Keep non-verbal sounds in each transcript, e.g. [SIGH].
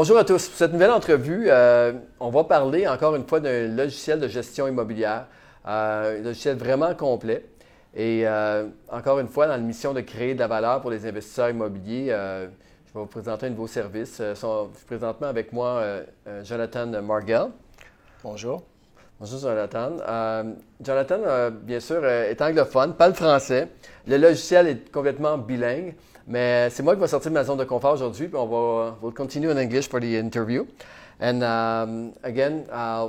Bonjour à tous. Pour cette nouvelle entrevue, euh, on va parler encore une fois d'un logiciel de gestion immobilière, euh, un logiciel vraiment complet. Et euh, encore une fois, dans la mission de créer de la valeur pour les investisseurs immobiliers, je vais vous présenter un nouveau service. je suis présentement avec moi Jonathan Margel. Bonjour. Bonjour Jonathan. Jonathan, bien sûr, est anglophone, parle français. Le logiciel est complètement bilingue. Mais c'est moi qui vais sortir de ma zone de confort aujourd'hui, puis on va we'll continue in English for the interview. And um, again, uh,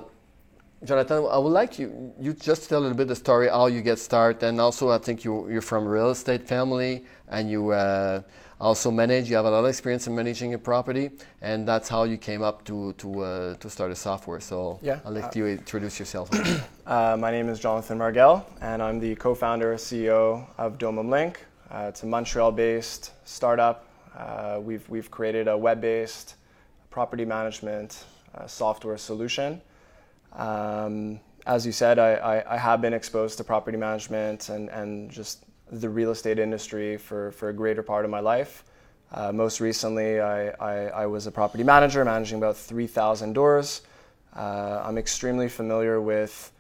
Jonathan, I would like you you just tell a little bit the story how you get started, and also I think you you're from a real estate family, and you uh, also manage. You have a lot of experience in managing a property, and that's how you came up to to uh, to start a software. So yeah, I'll let you introduce yourself. Uh, my name is Jonathan Margel, and I'm the co-founder and CEO of Domum Link. Uh, it's a Montreal-based startup. Uh, we've, we've created a web-based property management uh, software solution. Um, as you said, I, I, I, have been exposed to property management and, and just the real estate industry for, for a greater part of my life. Uh, most recently, I, I, I, was a property manager managing about 3,000 doors. Uh, I'm extremely familiar with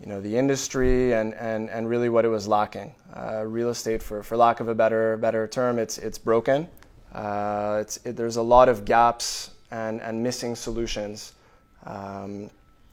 you know, the industry and, and, and really what it was lacking. Uh, real estate, for, for lack of a better, better term, it's, it's broken. Uh, it's, it, there's a lot of gaps and, and missing solutions. Um,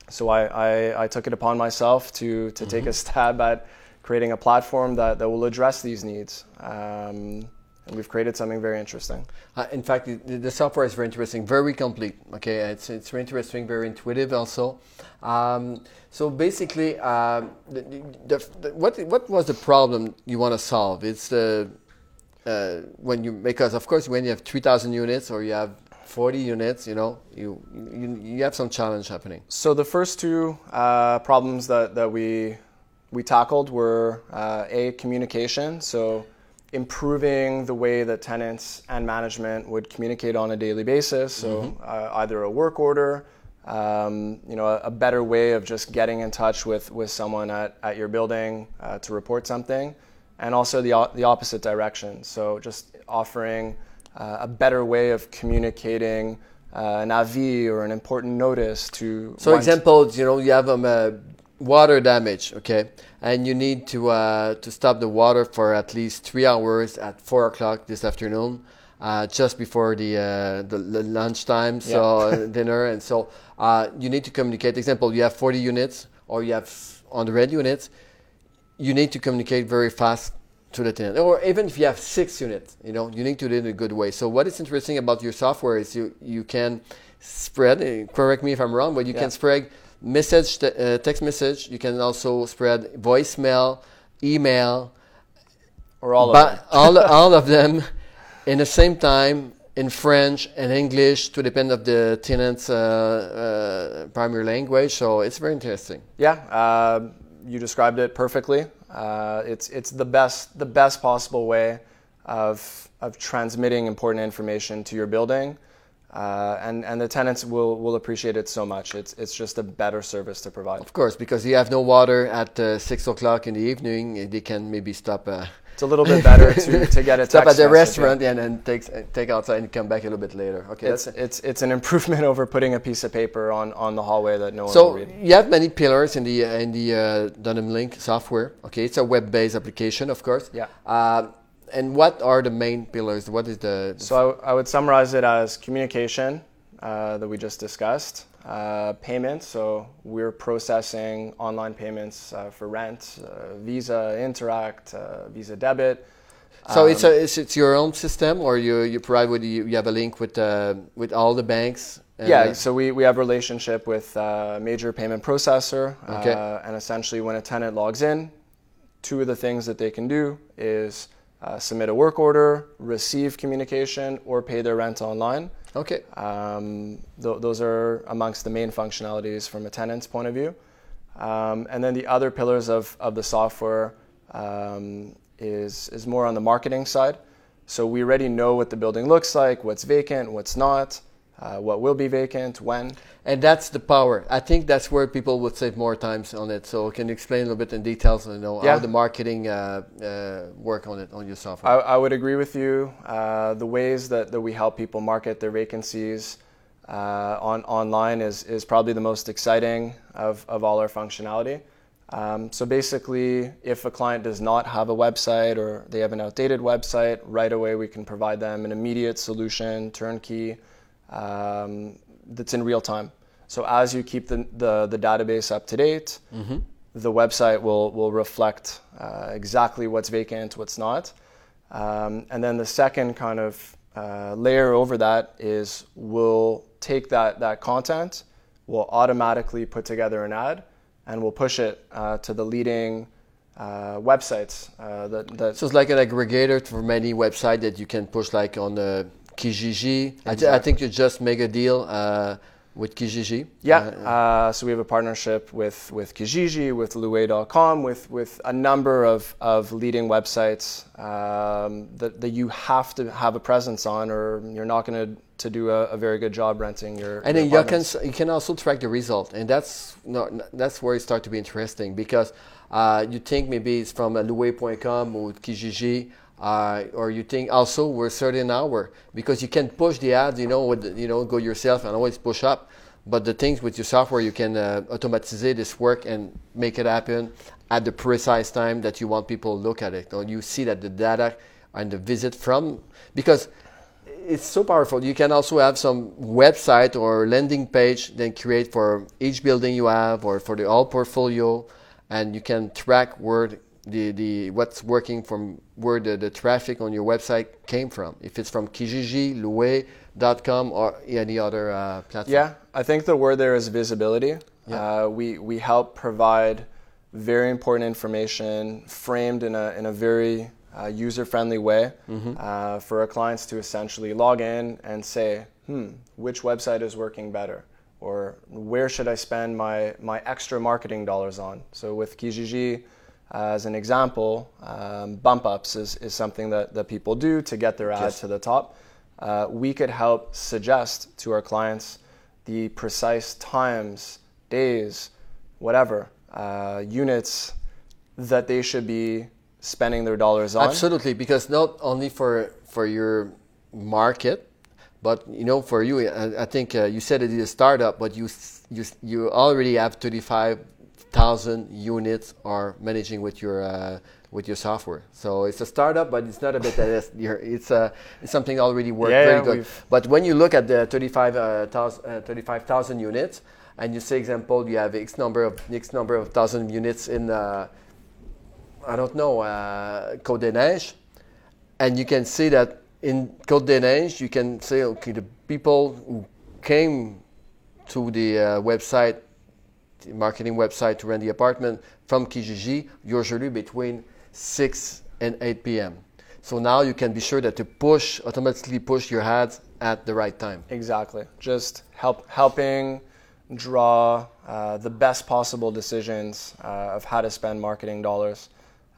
so I, I, I, took it upon myself to, to mm-hmm. take a [LAUGHS] stab at creating a platform that, that will address these needs. Um, and we've created something very interesting. Uh, in fact, the, the, software is very interesting, very complete. Okay, it's it's very interesting, very intuitive also. Um, so basically, uh, the, the, what what was the problem you want to solve? It's the uh, when you because of course when you have three thousand units or you have 40 units, you know, you, you, you have some challenge happening. So the first two uh, problems that, that we, we tackled were uh, A, communication. So improving the way that tenants and management would communicate on a daily basis. So mm-hmm. uh, either a work order, um, you know, a, a, better way of just getting in touch with, with someone at, at your building uh, to report something, and also the, the opposite direction. So just offering uh, a better way of communicating uh, an avis or an important notice to. So examples, you know, you have um, a water damage, okay, and you need to uh, to stop the water for at least three hours at four o'clock this afternoon, uh, just before the uh, the, the lunchtime, so yeah. [LAUGHS] dinner, and so uh, you need to communicate. Example, you have 40 units, or you have on the red units, you need to communicate very fast to the tenant, or even if you have six units, you know, you need to do it in a good way. So what is interesting about your software is you you can spread. Correct me if I'm wrong, but you yeah. can spread message, uh, text message. You can also spread voicemail, email, or all of them. all, [LAUGHS] all of them in the same time in French and English to depend of the tenant's uh, uh, primary language. So it's very interesting. Yeah, uh, you described it perfectly. Uh, it's it's the best the best possible way of of transmitting important information to your building. Uh, and and the tenants will will appreciate it so much. It's it's just a better service to provide. Of course, because you have no water at uh, six o'clock in the evening, they can maybe stop. Uh, it's a little bit better to, to get a [LAUGHS] stop at the restaurant and then take take outside and come back a little bit later. Okay, it's it's it's an improvement [LAUGHS] over putting a piece of paper on, on the hallway that no one so will read. you have many pillars in the in the uh, Domum Link software. Okay, it's a web-based application, of course. Yeah uh, and what are the main pillars? What is the? So I, I would summarize it as communication, uh, that we just discussed. Uh, payments, so we're processing online payments uh, for rent, uh, Visa Interac, uh, Visa Debit. So um, it's, a, it's, it's your own system, or you you provide with you, you have a link with with all the banks. yeah, so we, we have relationship with a major payment processor, okay. and essentially when a tenant logs in, two of the things that they can do is submit a work order, receive communication, or pay their rent online. Okay. Um, th- those are amongst the main functionalities from a tenant's point of view. Um, and then the other pillars of, of the software um, is, is more on the marketing side. So we already know what the building looks like, what's vacant, what's not. Uh, what will be vacant, when. And that's the power. I think that's where people would save more times on it. So can you explain a little bit in details, you know, Yeah. how the marketing uh, uh, work on it on your software? I, I would agree with you. Uh, the ways that, that we help people market their vacancies uh, on online is, is probably the most exciting of, of all our functionality. Um, so basically, if a client does not have a website or they have an outdated website, right away we can provide them an immediate solution, turnkey, um, that's in real time. So as you keep the, the, the database up to date, the website will, will reflect uh, exactly what's vacant, what's not. Um, and then the second kind of uh, layer over that is we'll take that, that content, we'll automatically put together an ad, and we'll push it uh, to the leading uh, websites uh, that, that So it's like an aggregator for many websites that you can push like on uh, Kijiji. I, th- I think you just make a deal uh, with Kijiji. Yeah, Uh, uh, so we have a partnership with, with Kijiji, with Loué.com, with, with a number of, of leading websites um, that, that you have to have a presence on, or you're not going to to do a, a very good job renting your. and your then you can you can also track the result, and that's not, that's where it starts to be interesting because uh, you think maybe it's from Loué.com or Kijiji. Uh, or you think also we're certain hour because you can push the ads, you know, with you know, go yourself and always push up. But the things with your software, you can uh, automatize this work and make it happen at the precise time that you want people to look at it. Or you see that the data and the visit from because it's so powerful. You can also have some website or landing page then create for each building you have or for the all portfolio, and you can track where the, the what's working from where the, the traffic on your website came from. If it's from Kijiji, Loué.com, or any other uh, platform. Yeah, I think the word there is visibility. Uh, we we help provide very important information framed in a in a very uh, user friendly way uh, for our clients to essentially log in and say, hmm, which website is working better, or where should I spend my my extra marketing dollars on? So with Kijiji. As an example, um, bump ups is, is something that, that people do to get their ad Yes. to the top. Uh, we could help suggest to our clients the precise times, days, whatever, uh, units that they should be spending their dollars on. Absolutely, because not only for for your market, but you know, for you, I, I think uh, you said it is a startup, but you you you already have thirty five thousand units are managing with your uh, with your software. So it's a startup, but it's not a bit that is it's uh, it's something already worked Yeah, very good. But when you look at the 35,000 uh, 35,000 units, and you say, example, you have X number of X number of thousand units in, uh, I don't know, uh, Côte des Neiges, and you can see that in Côte des Neiges, you can say, okay, the people who came to the uh, website, marketing website to rent the apartment from Kijiji, usually between 6 and 8 p.m. So now you can be sure that to push, automatically push your ads at the right time. Exactly. Just help helping draw uh, the best possible decisions uh, of how to spend marketing dollars.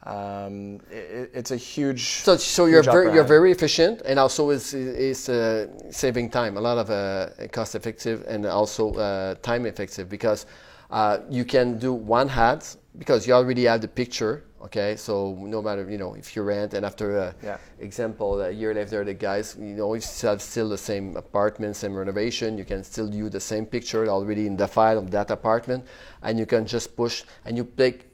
Um, it, it's a huge. So, so you're huge very, you're very efficient, and also is is uh, saving time. A lot of uh, cost effective and also uh, time effective because uh, you can do one hat because you already have the picture. Okay, so no matter you know if you rent and after uh, Yeah. example a year later the guys you know if you have still the same apartment, same renovation, you can still use the same picture already in the file of that apartment, and you can just push and you take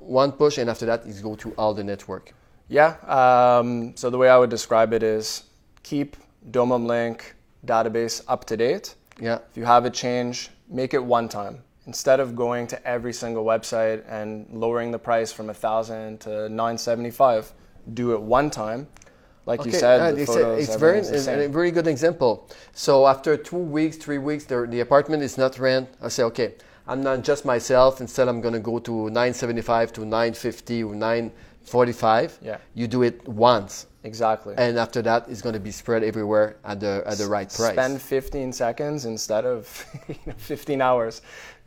one push and after that is go to all the network. Yeah. Um, so the way I would describe it is keep Domum Link database up to date. Yeah. If you have a change, make it one time. Instead of going to every single website and lowering the price from 1000 to 975, do it one time. Like you said, it's, a- photos, it's very the a, a very good example. So after two weeks, three weeks, the, the apartment is not rent. I say, okay, I'm not just myself. Instead, I'm gonna go to 975 to 950 or 945. Yeah. You do it once, Exactly. and after that, it's gonna be spread everywhere at the at the right price. Spend 15 seconds instead of [LAUGHS] 15 hours,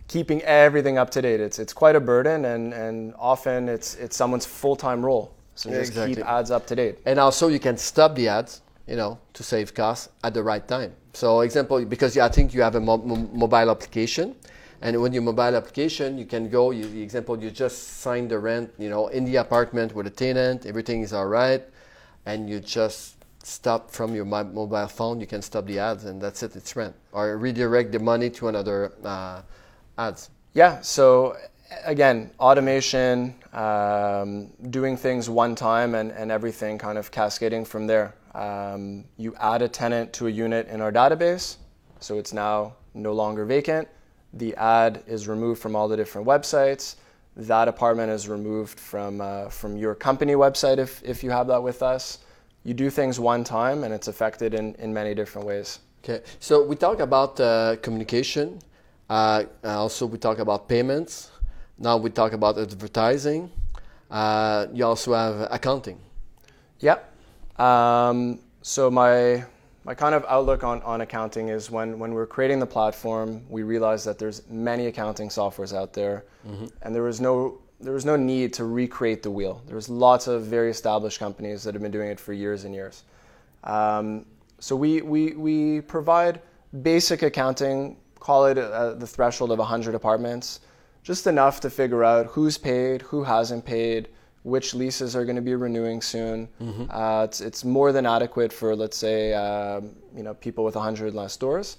keeping everything up to date. It's it's quite a burden, and and often it's it's someone's full time role. So Yeah, just exactly. keep ads up to date. and also, you can stop the ads, you know, to save costs at the right time. So example, because I think you have a mo- mo- mobile application, and when your mobile application, you can go. You, the example, you just sign the rent, you know, in the apartment with a tenant, everything is all right, and you just stop from your mo- mobile phone. You can stop the ads, and that's it. It's rent, or redirect the money to another uh, Yeah. So again, automation, um, doing things one time, and, and everything kind of cascading from there. Um, you add a tenant to a unit in our database, so it's now no longer vacant. The ad is removed from all the different websites. That apartment is removed from uh, from your company website if, if you have that with us. You do things one time, and it's affected in, in many different ways. Okay, so we talk about uh, communication. Uh, also, we talk about payments. Now we talk about advertising. Uh, you also have accounting. Yep. Um, so my my kind of outlook on, on accounting is when, when we're creating the platform, we realized that there's many accounting softwares out there, mm-hmm. and there was no there was no need to recreate the wheel. There was lots of very established companies that have been doing it for years and years. Um, so we, we, we provide basic accounting, call it uh, the threshold of 100 apartments, just enough to figure out who's paid, who hasn't paid, which leases are going to be renewing soon. Mm-hmm. Uh, it's, it's more than adequate for, let's say, uh, you know, people with 100 less doors.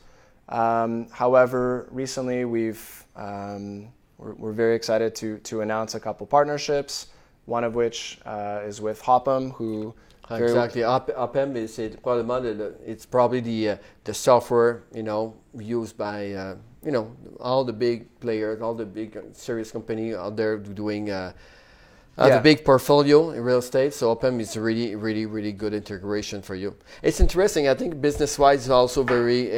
Um, however, recently we've um, we're, we're, very excited to to announce a couple partnerships. One of which uh, is with Hopem, who exactly Hopem is it probably it's probably the uh, the software you know used by uh, you know all the big players, all the big serious company out there doing uh, I have yeah. a big portfolio in real estate, so Hopem is really, really, really good integration for you. It's interesting. I think business-wise is also very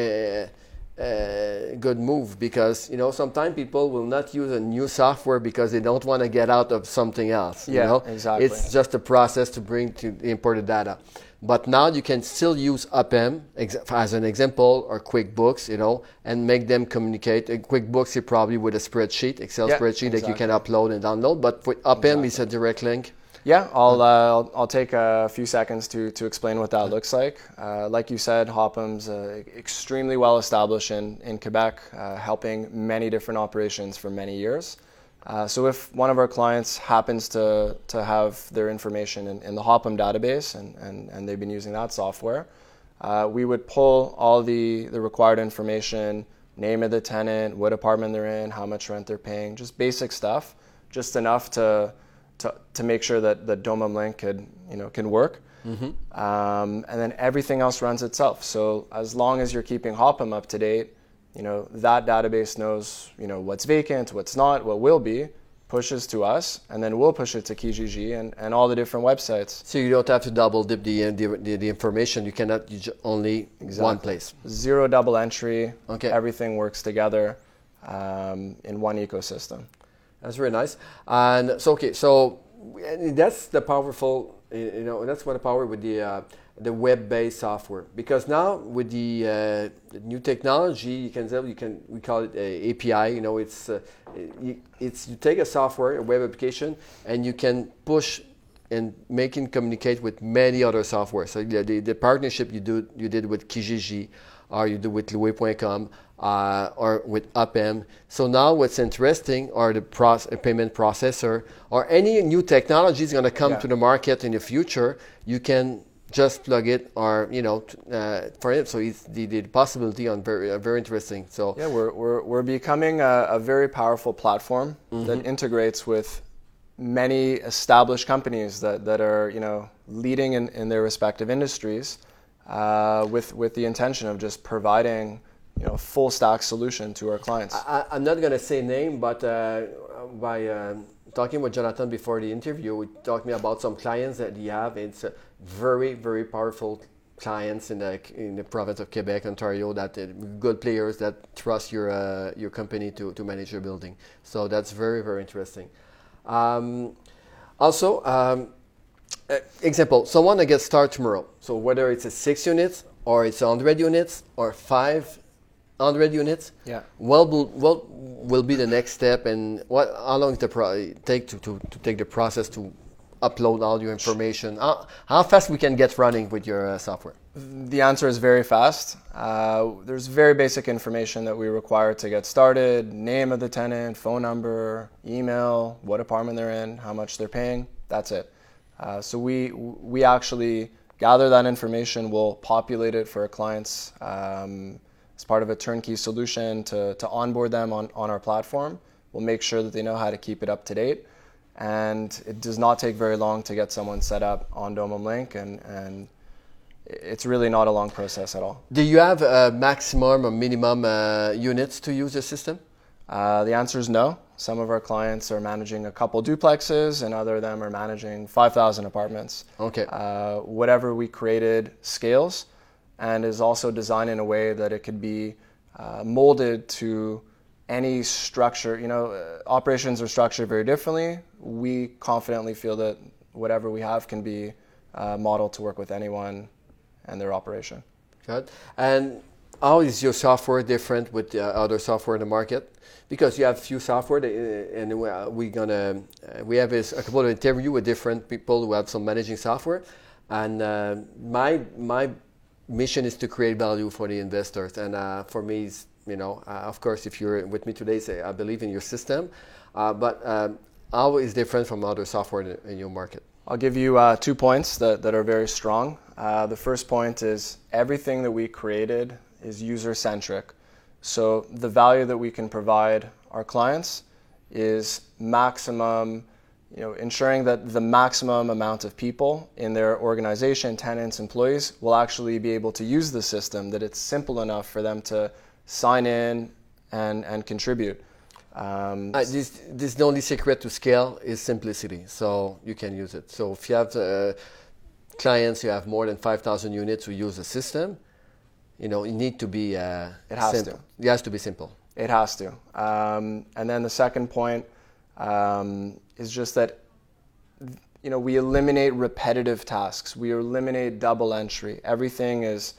uh, good move because you know sometimes people will not use a new software because they don't want to get out of something else. Yeah, you know? exactly. It's just a process to bring to import the data. But now you can still use Hopem as an example or QuickBooks, you know, and make them communicate. And QuickBooks is probably with a spreadsheet, Excel yeah, spreadsheet exactly. that you can upload and download. But with Hopem, exactly. it's a direct link. Yeah, I'll, uh, I'll, I'll take a few seconds to, to explain what that looks like. Uh, like you said, Hopem's uh, extremely well established in, in Quebec, uh, helping many different operations for many years. Uh, so if one of our clients happens to, to have their information in, in the Hopem database and, and, and they've been using that software, uh, we would pull all the, the required information, name of the tenant, what apartment they're in, how much rent they're paying, just basic stuff, just enough to, to, to make sure that the Domum link could, you know, can work. Mm-hmm. Um, and then everything else runs itself. So as long as you're keeping Hopem up to date, you know that database knows you know what's vacant, what's not, what will be, pushes to us, and then we'll push it to Kijiji and, and all the different websites. So you don't have to double dip the the, the, the information. You cannot use only exactly. one place. Zero double entry. Okay. Everything works together um, in one ecosystem. That's very nice. And so okay, so that's the powerful. You know, that's what the power with the. Uh, the web-based software because now with the, uh, new technology you can you can we call it a API you know it's uh, it's you take a software a web application and you can push and make it communicate with many other software so the, the, the partnership you do you did with Kijiji or you do with Loué.com uh, or with Hopem. So now what's interesting are the proce- payment processor or any new technology is going to come yeah. to the market in the future. You can just plug it or you know uh, for it so it's the, the possibility on very uh, very interesting so yeah we're we're, we're becoming a, a very powerful platform mm-hmm. that integrates with many established companies that, that are you know leading in, in their respective industries uh, with with the intention of just providing you know full stack solution to our clients I, am not going to say name but uh, by uh, talking with Jonathan before the interview, he talked me about some clients that he have. It's uh, very, very powerful clients in the in the province of Quebec, Ontario, that uh, good players that trust your uh, your company to, to manage your building. So that's very, very interesting. Um, also, um, example, someone that gets started tomorrow. So whether it's a six units or it's 100 units or five 100 units. Yeah. What will, what will be the next step, and what how long does it pro- take to, to, to take the process to upload all your information? How, how fast we can get running with your uh, software? The answer is very fast. Uh, there's very basic information that we require to get started: name of the tenant, phone number, email, what apartment they're in, how much they're paying. That's it. Uh, so we we actually gather that information. We'll populate it for our clients um, as part of a turnkey solution to, to onboard them on, on our platform. We'll make sure that they know how to keep it up to date. And it does not take very long to get someone set up on Domum Link, and, and it's really not a long process at all. Do you have a maximum or minimum uh, units to use the system? Uh, the answer is no. Some of our clients are managing a couple duplexes, and other of them are managing 5,000 apartments. Okay. Uh, whatever we created scales and is also designed in a way that it could be uh, molded to any structure. You know, uh, operations are structured very differently. We confidently feel that whatever we have can be uh, modeled to work with anyone and their operation. Good. And how is your software different with uh, other software in the market? Because you have few software, uh, and we're gonna uh, we have a couple of interview with different people who have some managing software, and my my mission is to create value for the investors, and uh, for me, you know, uh, of course, if you're with me today, say I believe in your system, but um, how is different from other software in, in your market? I'll give you two points that, that are very strong. the first point is everything that we created is user centric. So the value that we can provide our clients is maximum, you know, ensuring that the maximum amount of people in their organization, tenants, employees will actually be able to use the system, that it's simple enough for them to sign in and, and contribute. Um, uh, this, this the only secret to scale is simplicity, so you can use it. So if you have uh, clients, you have more than 5,000 units who use the system, you know, it need to be. Uh, it has simple. to. It has to be simple. It has to. Um, and then the second point um, is just that, you know, we eliminate repetitive tasks. We eliminate double entry. Everything is,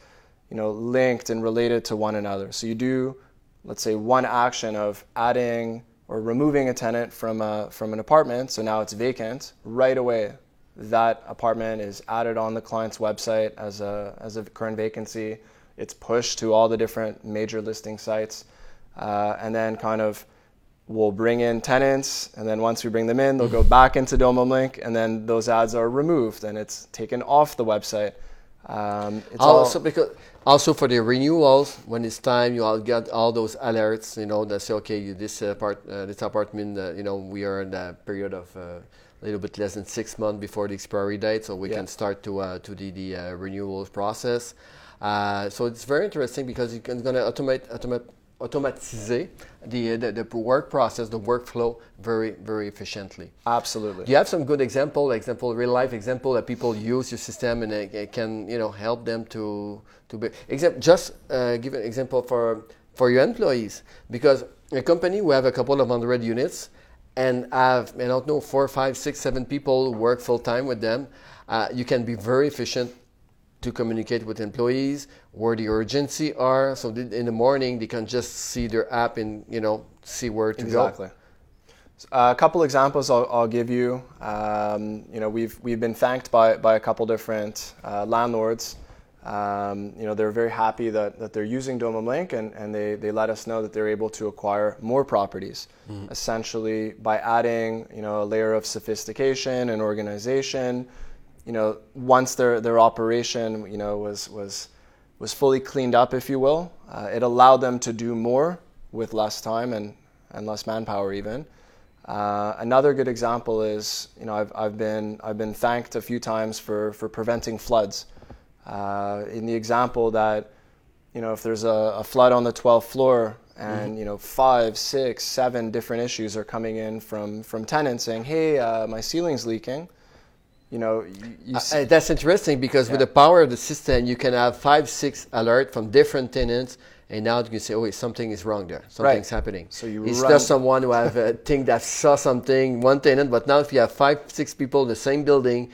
you know, linked and related to one another. So you do, let's say, one action of adding or removing a tenant from a, from an apartment. So now it's vacant. Right away, that apartment is added on the client's website as a as a current vacancy it's pushed to all the different major listing sites, uh, and then kind of we'll bring in tenants, and then once we bring them in, they'll go back into Domum Link, and then those ads are removed and it's taken off the website. Um, also, because also for the renewals, when it's time, you all get all those alerts. You know that say, okay, you, this apart, uh, this apartment, uh, you know, we are in a period of uh, a little bit less than six months before the expiry date, so we yeah. can start to uh, to the the uh, renewals process. Uh, so it's very interesting because it's going to automate, automate automatize the, the, the work process, the workflow very, very efficiently. Absolutely. Do you have some good example, example, real life example that people use your system and it, it can, you know, help them to, to be, example, just uh, give an example for, for your employees because a company will have a couple of hundred units and have, I don't know, four, five, six, seven people work full time with them. Uh, you can be very efficient to communicate with employees where the urgency are. So in the morning they can just see their app and you know see where to exactly. go. A couple examples I'll, I'll give you. Um, you know we've we've been thanked by by a couple different uh, landlords. Um, you know they're very happy that, that they're using Domum Link and, and they, they let us know that they're able to acquire more properties mm-hmm. essentially by adding you know a layer of sophistication and organization you know, once their, their operation, you know, was, was, was fully cleaned up, if you will, uh, it allowed them to do more with less time and, and less manpower even. Uh, another good example is, you know, I've, I've, been, I've been thanked a few times for, for preventing floods. Uh, in the example that, you know, if there's a, a flood on the 12th floor and, mm-hmm. you know, five, six, seven different issues are coming in from, from tenants saying, hey, uh, my ceiling's leaking, you know, you, you uh, that's interesting because yeah. with the power of the system, you can have five, six alert from different tenants, and now you can say, "Oh, wait, something is wrong there. Something's right. happening." So you it's run. just someone who have a [LAUGHS] thing that saw something, one tenant. But now, if you have five, six people in the same building,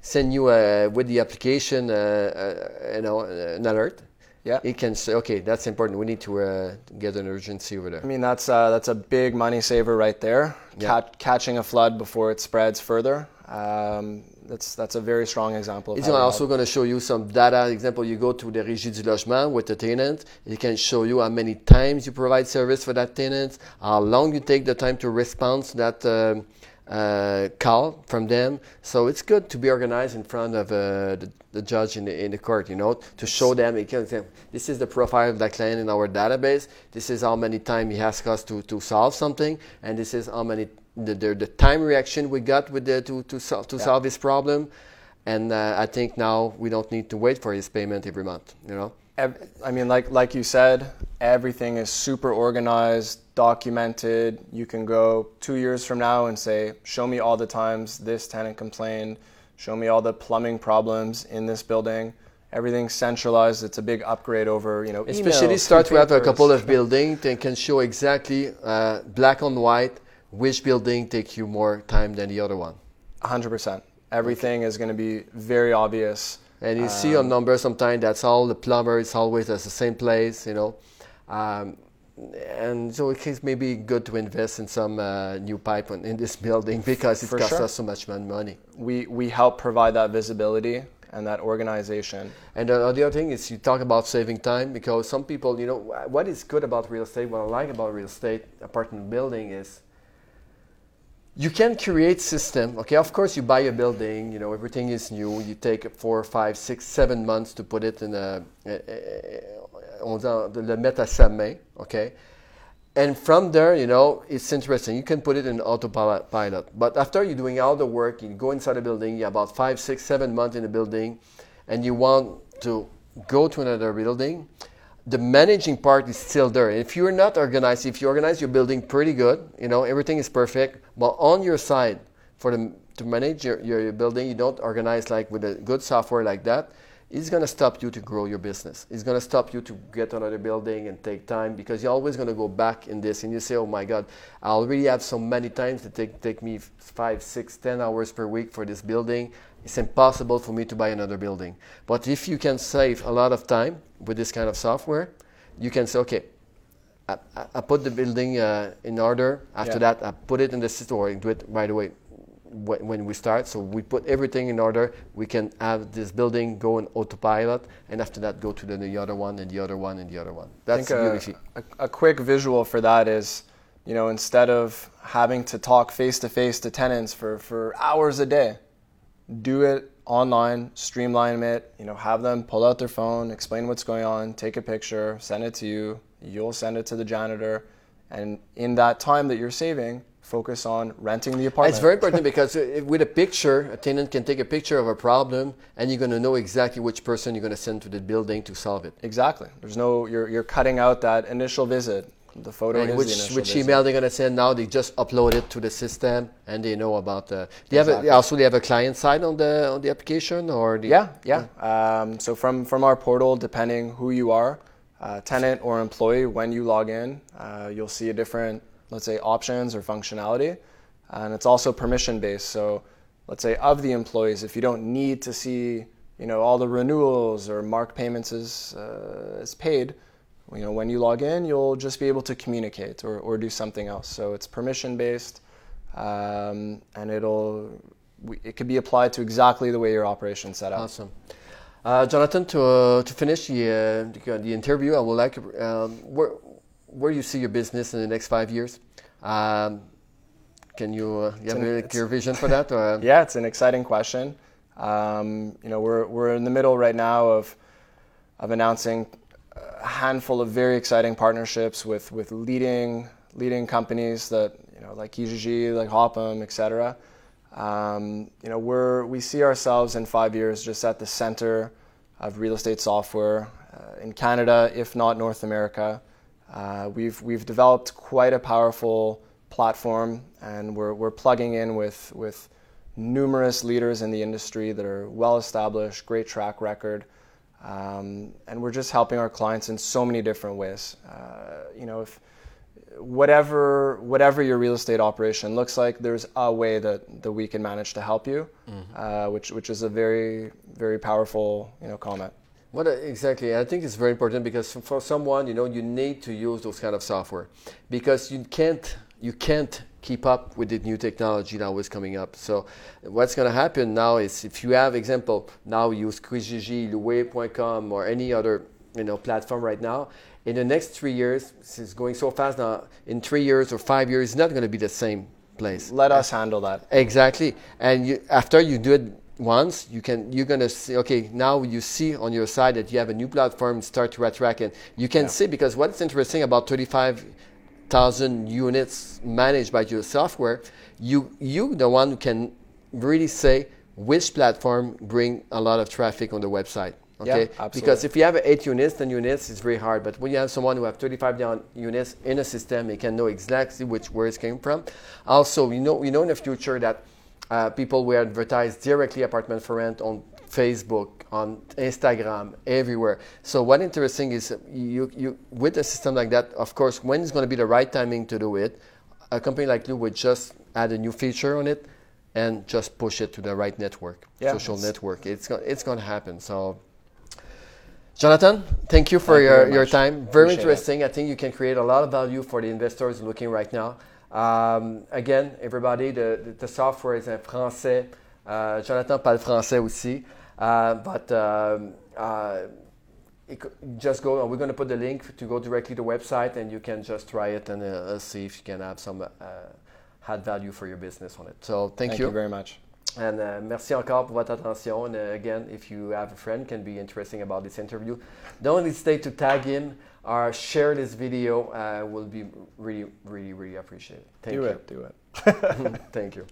send you uh, with the application, uh, uh you know, an alert. Yeah, it can say, "Okay, that's important. We need to uh, get an urgency over there." I mean, that's that's a big money saver right there. Yeah. catching a flood before it spreads further. Um, that's that's a very strong example. It's how we help. also going to show you some data. Example, you go to the Régie du Logement with the tenant. It can show you how many times you provide service for that tenant, how long you take the time to respond to that um, uh, call from them. So it's good to be organized in front of uh, the, the judge in the, in the court, you know, to show them, it can say, this is the profile of that client in our database. This is how many times he asked us to, to solve something. And this is how many, the, the, the time reaction we got with the, to, to, sol- to solve this problem. And uh, I think now we don't need to wait for his payment every month, you know. I mean, like like you said, everything is super organized, documented. You can go two years from now and say, "Show me all the times this tenant complained. Show me all the plumbing problems in this building." Everything's centralized. It's a big upgrade over, you know, Especially start to have a couple of buildings that can show exactly uh, black on white which building take you more time than the other one. 100%. Everything is going to be very obvious. And you see on numbers sometimes that's all the plumber is always at the same place, you know. Um, and so it's maybe good to invest in some uh, new pipe in this [LAUGHS] building because it costs sure. us so much mon- money. We we help provide that visibility and that organization. And the other thing is you talk about saving time because some people, you know, what is good about real estate, what I like about real estate apartment building is you can create system. Okay, of course you buy a building, you know, everything is new. You take four, five, six, seven months to put it in a, on le mettre à sa main. Okay. And from there, you know, it's interesting. You can put it in autopilot. But after you're doing all the work, you go inside the building, you're about five, six, seven months in the building, and you want to go to another building, the managing part is still there. If you're not organized, if you organize your building pretty good, you know, everything is perfect, but on your side, for the, to manage your, your, your building, you don't organize like with a good software like that, it's going to stop you to grow your business. It's going to stop you to get another building and take time because you're always going to go back in this and you say, oh my God, I already have so many times to take, take me five, six, ten hours per week for this building. It's impossible for me to buy another building. But if you can save a lot of time with this kind of software, you can say, okay, I, I- I put the building uh, in order. After Yeah. that, I put it in the system or do it right away when we start. So we put everything in order. We can have this building go in autopilot, and after that, go to the, the other one and the other one and the other one. I That's think uh, a, a, a quick visual for that is, you know, instead of having to talk face to face to tenants for, for hours a day, do it online, streamline it, you know, have them pull out their phone, explain what's going on, take a picture, send it to you, you'll send it to the janitor, and in that time that you're saving, focus on renting the apartment. It's very important because with a picture, a tenant can take a picture of a problem, and you're going to know exactly which person you're going to send to the building to solve it. Exactly. There's no you're you're cutting out that initial visit. The photo And is which which visit. email they're gonna send now? They just upload it to the system, and they know about the. They have a, also they have a client side on the on the application, or the, Yeah, yeah. Um, so from from our portal, depending who you are, uh, tenant or employee, when you log in, uh, you'll see a different, let's say, options or functionality, and it's also permission based. So, let's say of the employees, if you don't need to see, you know, all the renewals or mark payments as uh, as paid, you know, when you log in, you'll just be able to communicate or, or do something else. So it's permission based, um, and it'll it could be applied to exactly the way your operation's set up. Awesome. Uh, Jonathan, to, uh, to finish the, uh, the, interview, I would like um, where where you see your business in the next five years. Um, can you, uh, you have an- a clear vision for that? Or, [LAUGHS] Yeah, it's an exciting question. Um, you know, we're we're in the middle right now of of announcing a handful of very exciting partnerships with with leading leading companies that you know like Kijiji, like Hopem, etc. Um, you know, we're we see ourselves in five years just at the center of real estate software uh, in Canada, if not North America. Uh, we've we've developed quite a powerful platform, and we're we're plugging in with with numerous leaders in the industry that are well established, great track record, um, and we're just helping our clients in so many different ways. Uh, you know, if whatever whatever your real estate operation looks like, there's a way that, that we can manage to help you, uh, which which is a very very powerful you know comment. What uh, exactly? I think it's very important because for someone, you know, you need to use those kind of software because you can't you can't keep up with the new technology that was coming up. So what's going to happen now is if you have example now use Kijiji, or any other you know platform right now. In the next three years, it's going so fast now. In three years or five years, it's not going to be the same place. Let us handle that. Exactly. And you, after you do it once, you can you're gonna see. Okay, now you see on your side that you have a new platform. Start to attract, and you can yeah. see because what's interesting about 35,000 units managed by your software, you you the one who can really say which platform bring a lot of traffic on the website. Okay, yeah, because if you have eight units, ten units, it's very hard. But when you have someone who have 35 down units in a system, they can know exactly which where it came from. Also, you know, you know in the future that uh, people will advertise directly apartment for rent on Facebook, on Instagram, everywhere. So what interesting is you, you with a system like that, of course, when is going to be the right timing to do it, a company like you would just add a new feature on it and just push it to the right network, yeah, social network. It's it's going to happen. So Jonathan, thank you for thank your, you your time. Very Appreciate interesting. It. I think you can create a lot of value for the investors looking right now. Um, again, everybody, the, the, the, software is in français. Uh, Jonathan parle français aussi. Uh, but um, uh, just go, we're going to put the link to go directly to the website and you can just try it and uh, see if you can have some uh, add value for your business on it. So thank, thank you. you very much. And uh, merci encore pour votre attention. And uh, again, if you have a friend can be interesting about this interview, don't hesitate to tag him or share this video. Uh, will be really, really, really appreciated. Thank do you. it. Do it. [LAUGHS] Thank you.